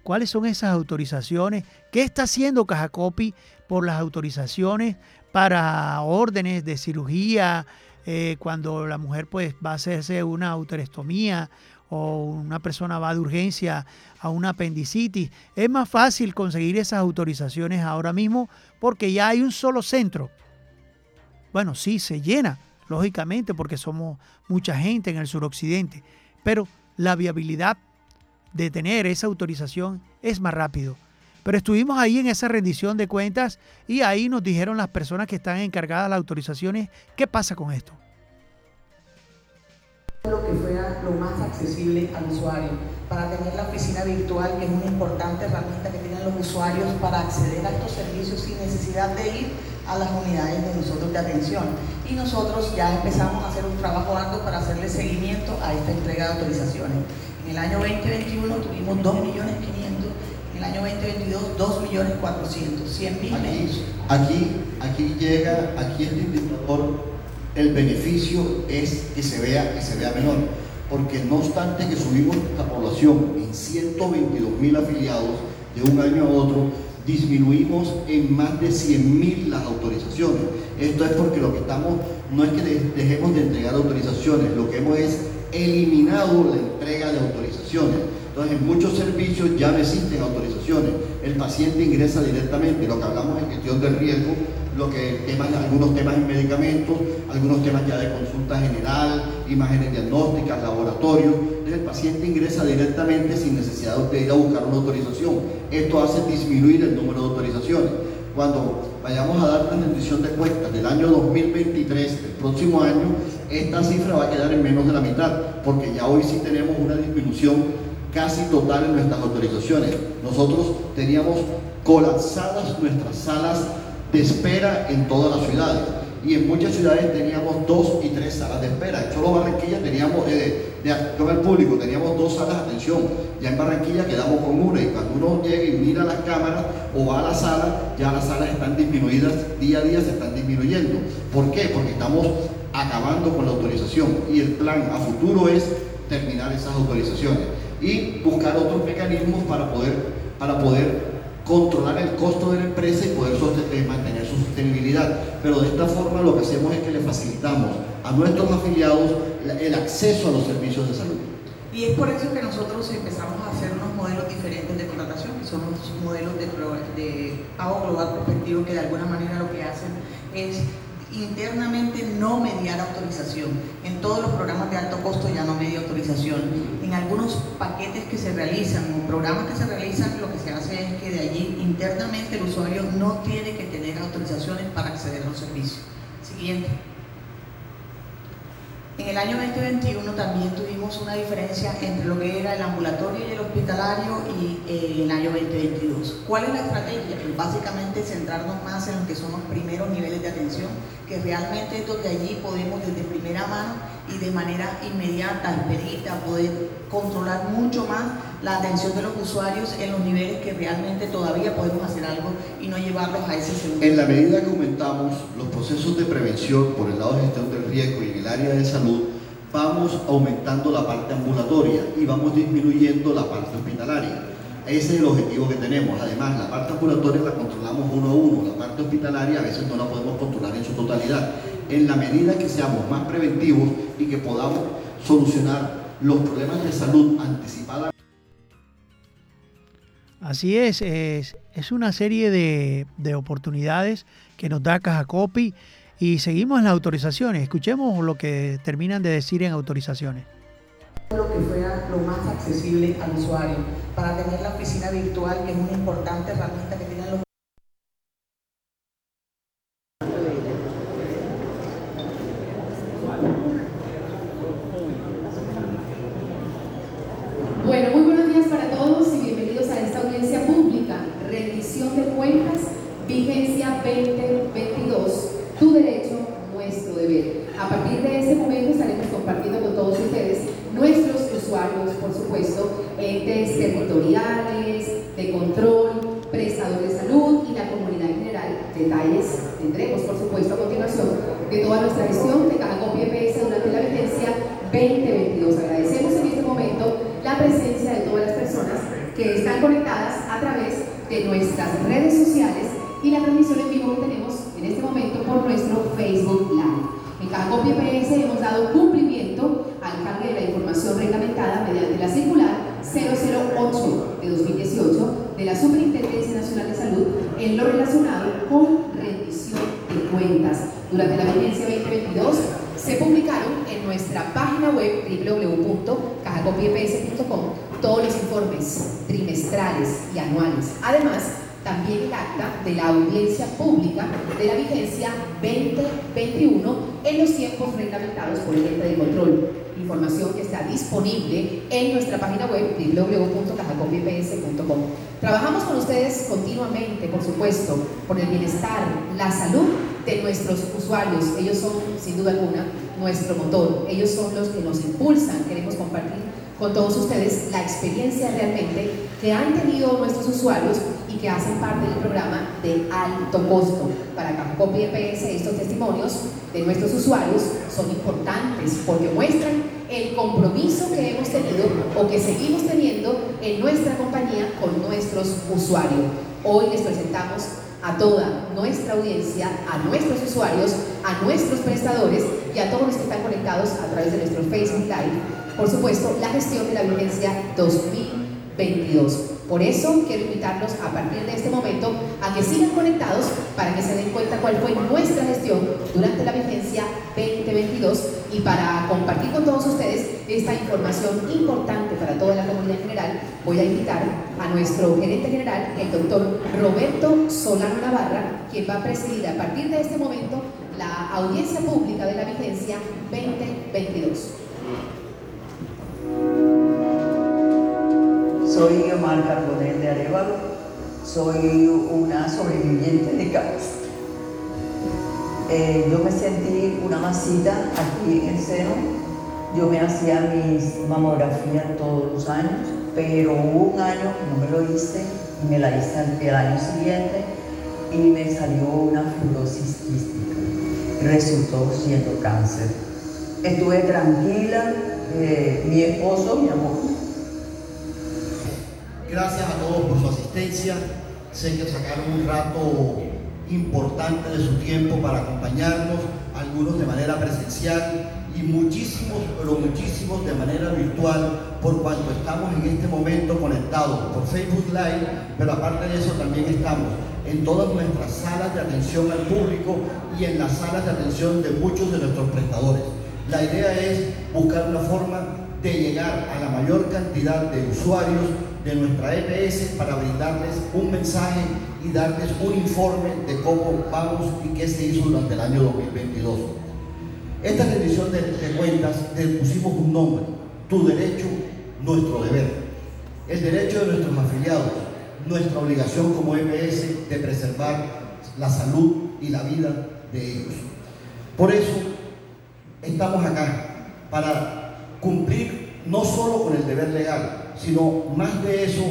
cuáles son esas autorizaciones, qué está haciendo Cajacopi por las autorizaciones para órdenes de cirugía, eh, cuando la mujer pues va a hacerse una autorestomía o una persona va de urgencia a una apendicitis. Es más fácil conseguir esas autorizaciones ahora mismo porque ya hay un solo centro. Bueno, sí, se llena, lógicamente, porque somos mucha gente en el suroccidente, pero la viabilidad de tener esa autorización es más rápido. Pero estuvimos ahí en esa rendición de cuentas y ahí nos dijeron las personas que están encargadas de las autorizaciones qué pasa con esto. lo que fuera lo más accesible al usuario, para tener la oficina virtual, que es una importante herramienta que tienen los usuarios para acceder a estos servicios sin necesidad de ir a las unidades de nosotros de atención. Y nosotros ya empezamos a hacer un trabajo arduo para hacerle seguimiento a esta entrega de autorizaciones. En el año 2021 tuvimos 2.500.000, en el año 2022 2.400.000, 100 mil Aquí, aquí, aquí llega, aquí este indicador, el beneficio es que se vea, que se vea menor. Porque no obstante que subimos la población en 122 mil afiliados de un año a otro, disminuimos en más de 100 mil las autorizaciones. Esto es porque lo que estamos, no es que de- dejemos de entregar autorizaciones, lo que hemos es eliminado la entrega de autorizaciones. Entonces, en muchos servicios ya no existen autorizaciones. El paciente ingresa directamente, lo que hablamos en gestión del riesgo, lo que temas, algunos temas en medicamentos, algunos temas ya de consulta general, imágenes diagnósticas, laboratorio. Entonces, el paciente ingresa directamente sin necesidad de ir a buscar una autorización. Esto hace disminuir el número de autorizaciones. Cuando vayamos a dar la rendición de cuentas del año 2023, el próximo año, esta cifra va a quedar en menos de la mitad, porque ya hoy sí tenemos una disminución casi total en nuestras autorizaciones. Nosotros teníamos colapsadas nuestras salas de espera en todas las ciudades. Y en muchas ciudades teníamos dos y tres salas de espera. En solo Barranquilla teníamos, eh, de público, teníamos dos salas de atención. Ya en Barranquilla quedamos con una. Y cuando uno llega y mira las cámaras o va a la sala, ya las salas están disminuidas, día a día se están disminuyendo. ¿Por qué? Porque estamos acabando con la autorización. Y el plan a futuro es terminar esas autorizaciones y buscar otros mecanismos para poder, para poder controlar el costo de la empresa y poder eh, mantener su sostenibilidad. Pero de esta forma lo que hacemos es que le facilitamos a nuestros afiliados el acceso a los servicios de salud. Y es por eso que nosotros empezamos a hacer unos modelos diferentes de contratación, que son unos modelos de, de pago global prospectivo que de alguna manera lo que hacen es internamente no mediar autorización. En todos los programas de alto costo ya no media autorización. En algunos paquetes que se realizan o programas que se realizan, lo que se hace es que de allí internamente el usuario no tiene que tener autorizaciones para acceder a los servicios. Siguiente. En el año 2021 también tuvimos una diferencia entre lo que era el ambulatorio y el hospitalario y eh, el año 2022. ¿Cuál es la estrategia? Pues básicamente centrarnos más en lo que son los primeros niveles de atención, que realmente es donde allí podemos desde primera mano y de manera inmediata, expedita, poder controlar mucho más la atención de los usuarios en los niveles que realmente todavía podemos hacer algo y no llevarlos a ese segundo. En la medida que aumentamos los procesos de prevención por el lado de gestión del riesgo y en el área de salud, vamos aumentando la parte ambulatoria y vamos disminuyendo la parte hospitalaria. Ese es el objetivo que tenemos. Además, la parte ambulatoria la controlamos uno a uno. La parte hospitalaria a veces no la podemos controlar en su totalidad. En la medida que seamos más preventivos y que podamos solucionar los problemas de salud anticipadamente, Así es, es, es una serie de, de oportunidades que nos da Caja Copy y seguimos en las autorizaciones. Escuchemos lo que terminan de decir en autorizaciones. lo que fuera lo más accesible al usuario, para tener la oficina virtual, que es una importante herramienta que tienen los Bueno, muy buenos días para todos y bienvenidos a esta audiencia pública, rendición de cuentas, vigencia 2022, tu derecho, nuestro deber. A partir de este momento estaremos compartiendo con todos ustedes, nuestros usuarios, por supuesto, entes territoriales, de control, prestadores de salud y la comunidad en general. Detalles tendremos, por supuesto, a continuación de toda nuestra gestión de Caja Copia EPS durante la vigencia 2022. Agradecemos en este momento la presencia de todas las personas que están conectadas a través de nuestras redes sociales y la transmisión en vivo que tenemos en este momento por nuestro Facebook Live. En Caja Copia EPS hemos dado cumplimiento al cambio de la información reglamentada mediante la circular 008 de 2018 de la Superintendencia Nacional de Salud en lo relacionado con rendición de cuentas. Durante la vigencia 2022 se publicaron en nuestra página web www.cajacopieps.com todos los informes trimestrales y anuales. Además, también el acta de la audiencia pública de la vigencia 2021 en los tiempos reglamentados por el ente de control. información que está disponible en nuestra página web www.cajacopips.com. Trabajamos con ustedes continuamente, por supuesto, por el bienestar, la salud de nuestros usuarios. Ellos son, sin duda alguna, nuestro motor. Ellos son los que nos impulsan. Queremos compartir con todos ustedes la experiencia realmente que han tenido nuestros usuarios y que hacen parte del programa de alto costo. Para Copy EPS estos testimonios de nuestros usuarios son importantes porque muestran el compromiso que hemos tenido o que seguimos teniendo en nuestra compañía con nuestros usuarios. Hoy les presentamos a toda nuestra audiencia, a nuestros usuarios, a nuestros prestadores y a todos los que están conectados a través de nuestro Facebook Live por supuesto, la gestión de la vigencia 2022. Por eso quiero invitarlos a partir de este momento a que sigan conectados para que se den cuenta cuál fue nuestra gestión durante la vigencia 2022 y para compartir con todos ustedes esta información importante para toda la comunidad en general, voy a invitar a nuestro gerente general, el doctor Roberto Solano Navarra, quien va a presidir a partir de este momento la audiencia pública de la vigencia 2022. Soy Omar Carbonel de Arevalo, soy una sobreviviente de cáncer. Eh, yo me sentí una masita aquí en el seno, yo me hacía mis mamografías todos los años, pero hubo un año que no me lo hice y me la hice el año siguiente y me salió una fibrosis quística. Resultó siendo cáncer. Estuve tranquila, eh, mi esposo, mi amor, Gracias a todos por su asistencia. Sé que sacaron un rato importante de su tiempo para acompañarnos, algunos de manera presencial y muchísimos, pero muchísimos de manera virtual, por cuanto estamos en este momento conectados por Facebook Live, pero aparte de eso también estamos en todas nuestras salas de atención al público y en las salas de atención de muchos de nuestros prestadores. La idea es buscar una forma de llegar a la mayor cantidad de usuarios de nuestra EPS para brindarles un mensaje y darles un informe de cómo vamos y qué se hizo durante el año 2022. Esta rendición de, de cuentas le pusimos un nombre, tu derecho, nuestro deber. El derecho de nuestros afiliados, nuestra obligación como EPS de preservar la salud y la vida de ellos. Por eso estamos acá, para cumplir no solo con el deber legal, sino más de eso,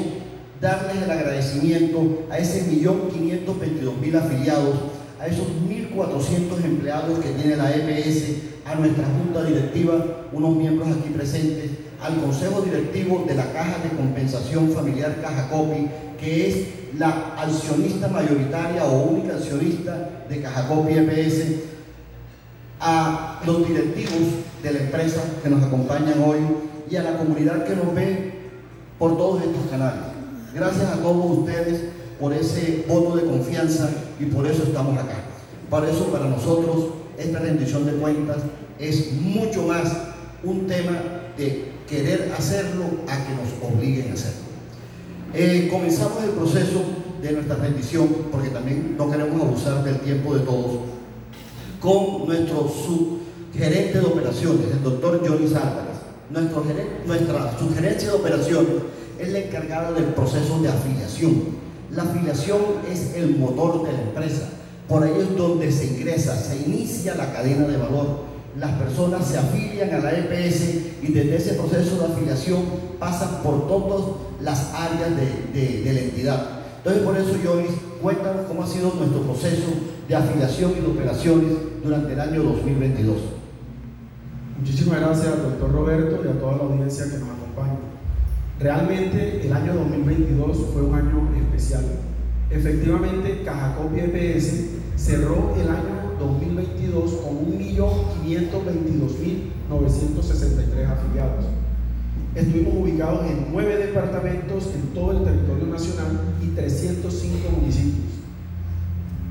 darles el agradecimiento a ese millón quinientos mil afiliados, a esos 1.400 empleados que tiene la EPS, a nuestra junta directiva, unos miembros aquí presentes, al consejo directivo de la Caja de Compensación Familiar Caja Copi, que es la accionista mayoritaria o única accionista de Caja Copi EPS, a los directivos de la empresa que nos acompañan hoy y a la comunidad que nos ve por todos estos canales. Gracias a todos ustedes por ese voto de confianza y por eso estamos acá. Para eso, para nosotros, esta rendición de cuentas es mucho más un tema de querer hacerlo a que nos obliguen a hacerlo. Eh, comenzamos el proceso de nuestra rendición, porque también no queremos abusar del tiempo de todos, con nuestro subgerente de operaciones, el doctor Johnny Álvarez. Nuestra sugerencia de operaciones es la encargada del proceso de afiliación. La afiliación es el motor de la empresa. Por ahí es donde se ingresa, se inicia la cadena de valor. Las personas se afilian a la EPS y desde ese proceso de afiliación pasan por todas las áreas de, de la entidad. Entonces, por eso, Joris, cuéntanos cómo ha sido nuestro proceso de afiliación y de operaciones durante el año 2022. Muchísimas gracias al doctor Roberto y a toda la audiencia que nos acompaña. Realmente el año 2022 fue un año especial. Efectivamente, Cajacopia EPS cerró el año 2022 con 1.522.963 afiliados. Estuvimos ubicados en nueve departamentos en todo el territorio nacional y 305 municipios.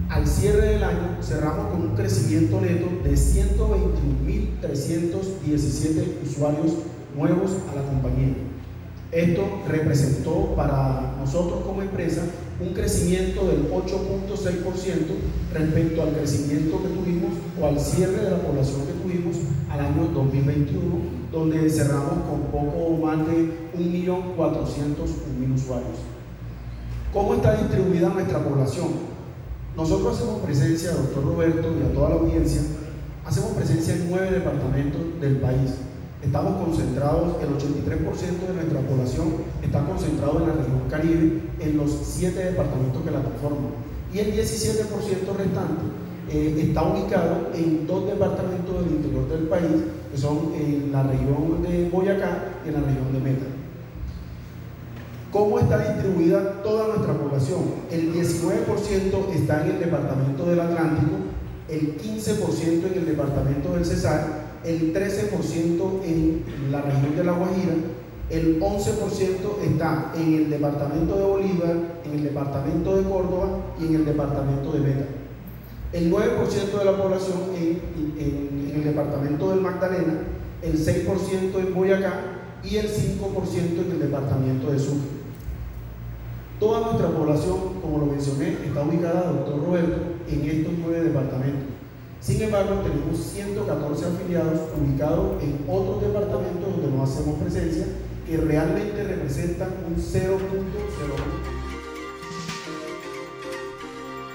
Al cierre del año cerramos con un crecimiento neto de 121.317 usuarios nuevos a la compañía. Esto representó para nosotros como empresa un crecimiento del 8.6% respecto al crecimiento que tuvimos o al cierre de la población que tuvimos al año 2021 donde cerramos con poco más de 1.401.000 usuarios. ¿Cómo está distribuida nuestra población? Nosotros hacemos presencia, doctor Roberto y a toda la audiencia, hacemos presencia en nueve departamentos del país. Estamos concentrados, el 83% de nuestra población está concentrado en la región Caribe, en los siete departamentos que la conforman. Y el 17% restante eh, está ubicado en dos departamentos del interior del país, que son en la región de Boyacá y en la región de Meta. ¿Cómo está distribuida toda nuestra población? El 19% está en el departamento del Atlántico, el 15% en el departamento del Cesar, el 13% en la región de La Guajira, el 11% está en el departamento de Bolívar, en el departamento de Córdoba y en el departamento de Meta. El 9% de la población en el departamento del Magdalena, el 6% en Boyacá y el 5% en el departamento de Sucre. Toda nuestra población, como lo mencioné, está ubicada, doctor Roberto, en estos nueve departamentos. Sin embargo, tenemos 114 afiliados ubicados en otros departamentos donde no hacemos presencia, que realmente representan un 0.01.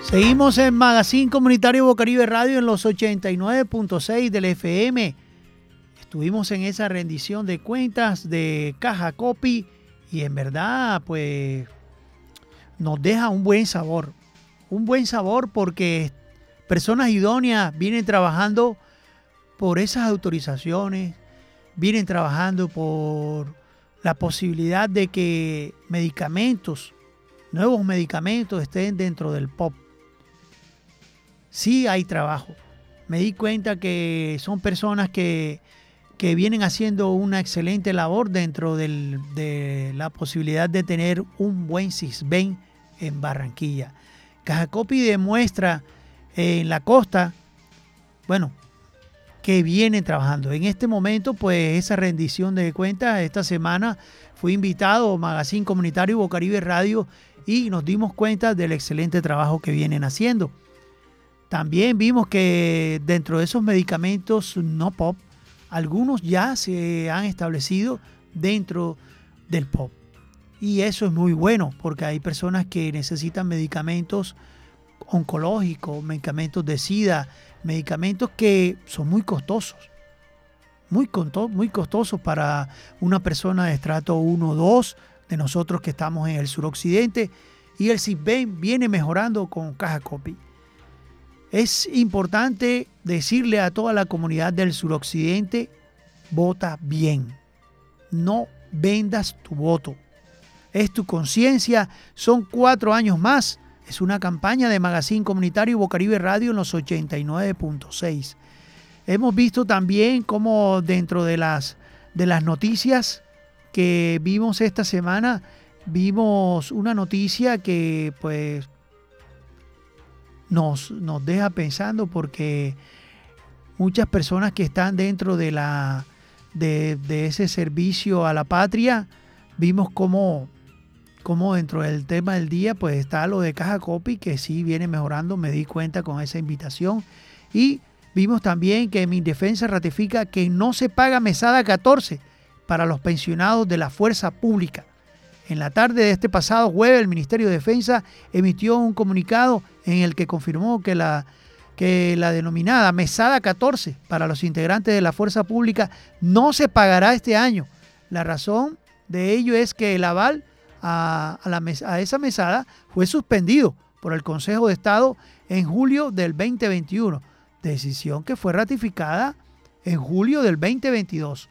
Seguimos en Magazine Comunitario Bocaribe Radio en los 89.6 del FM. Estuvimos en esa rendición de cuentas de Caja Copy y en verdad, pues, nos deja un buen sabor. Un buen sabor porque personas idóneas vienen trabajando por esas autorizaciones, vienen trabajando por la posibilidad de que medicamentos, nuevos medicamentos estén dentro del POP. Sí hay trabajo. Me di cuenta que son personas que, que vienen haciendo una excelente labor dentro de la posibilidad de tener un buen CISBEN en Barranquilla. Cajacopi demuestra eh, en la costa, bueno, que vienen trabajando. En este momento, pues esa rendición de cuentas, esta semana fui invitado a Magazine Comunitario Bocaribe Radio y nos dimos cuenta del excelente trabajo que vienen haciendo. También vimos que dentro de esos medicamentos no POP, algunos ya se han establecido dentro del POP. Y eso es muy bueno porque hay personas que necesitan medicamentos oncológicos, medicamentos de SIDA, medicamentos que son muy costosos. Muy, conto- muy costosos para una persona de estrato 1 o 2, de nosotros que estamos en el suroccidente. Y el CISBEN viene mejorando con Caja Copy. Es importante decirle a toda la comunidad del suroccidente, vota bien. No vendas tu voto. Es tu conciencia. Son cuatro años más. Es una campaña de Magazine Comunitario Bocaribe Radio en los 89.6. Hemos visto también cómo dentro de las, de las noticias que vimos esta semana, vimos una noticia que pues nos, nos deja pensando porque muchas personas que están dentro de, la, de, de ese servicio a la patria, vimos cómo, cómo dentro del tema del día pues está lo de Caja Copy, que sí viene mejorando, me di cuenta con esa invitación. Y vimos también que mi defensa ratifica que no se paga mesada 14 para los pensionados de la fuerza pública. En la tarde de este pasado jueves, el Ministerio de Defensa emitió un comunicado en el que confirmó que la, que la denominada mesada 14 para los integrantes de la fuerza pública no se pagará este año. La razón de ello es que el aval a, a a esa mesada fue suspendido por el Consejo de Estado en julio del 2021, decisión que fue ratificada en julio del 2022.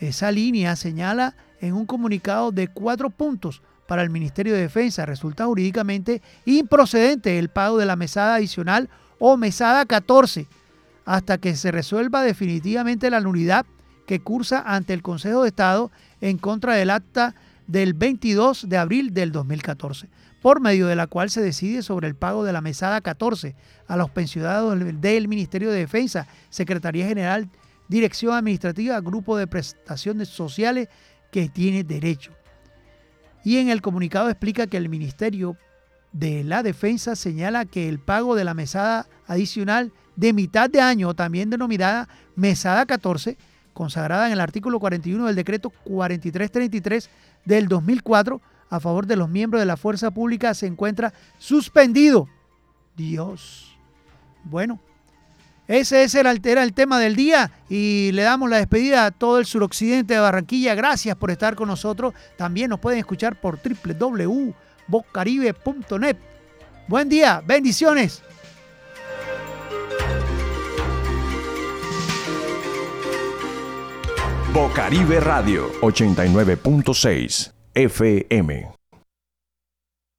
Esa línea señala en un comunicado de cuatro puntos para el Ministerio de Defensa. Resulta jurídicamente improcedente el pago de la mesada adicional o mesada 14 hasta que se resuelva definitivamente la nulidad que cursa ante el Consejo de Estado en contra del acta del 22 de abril del 2014, por medio de la cual se decide sobre el pago de la mesada 14 a los pensionados del- Ministerio de Defensa, Secretaría General, Dirección Administrativa, Grupo de Prestaciones Sociales que tiene derecho. Y en el comunicado explica que el Ministerio de la Defensa señala que el pago de la mesada adicional de mitad de año, también denominada mesada 14, consagrada en el artículo 41 del decreto 4333 del 2004 a favor de los miembros de la fuerza pública se encuentra suspendido. Dios. Bueno, ese, era el tema del día y le damos la despedida a todo el suroccidente de Barranquilla. Gracias por estar con nosotros. También nos pueden escuchar por www.bocaribe.net. Buen día, bendiciones. Bocaribe Radio 89.6 FM.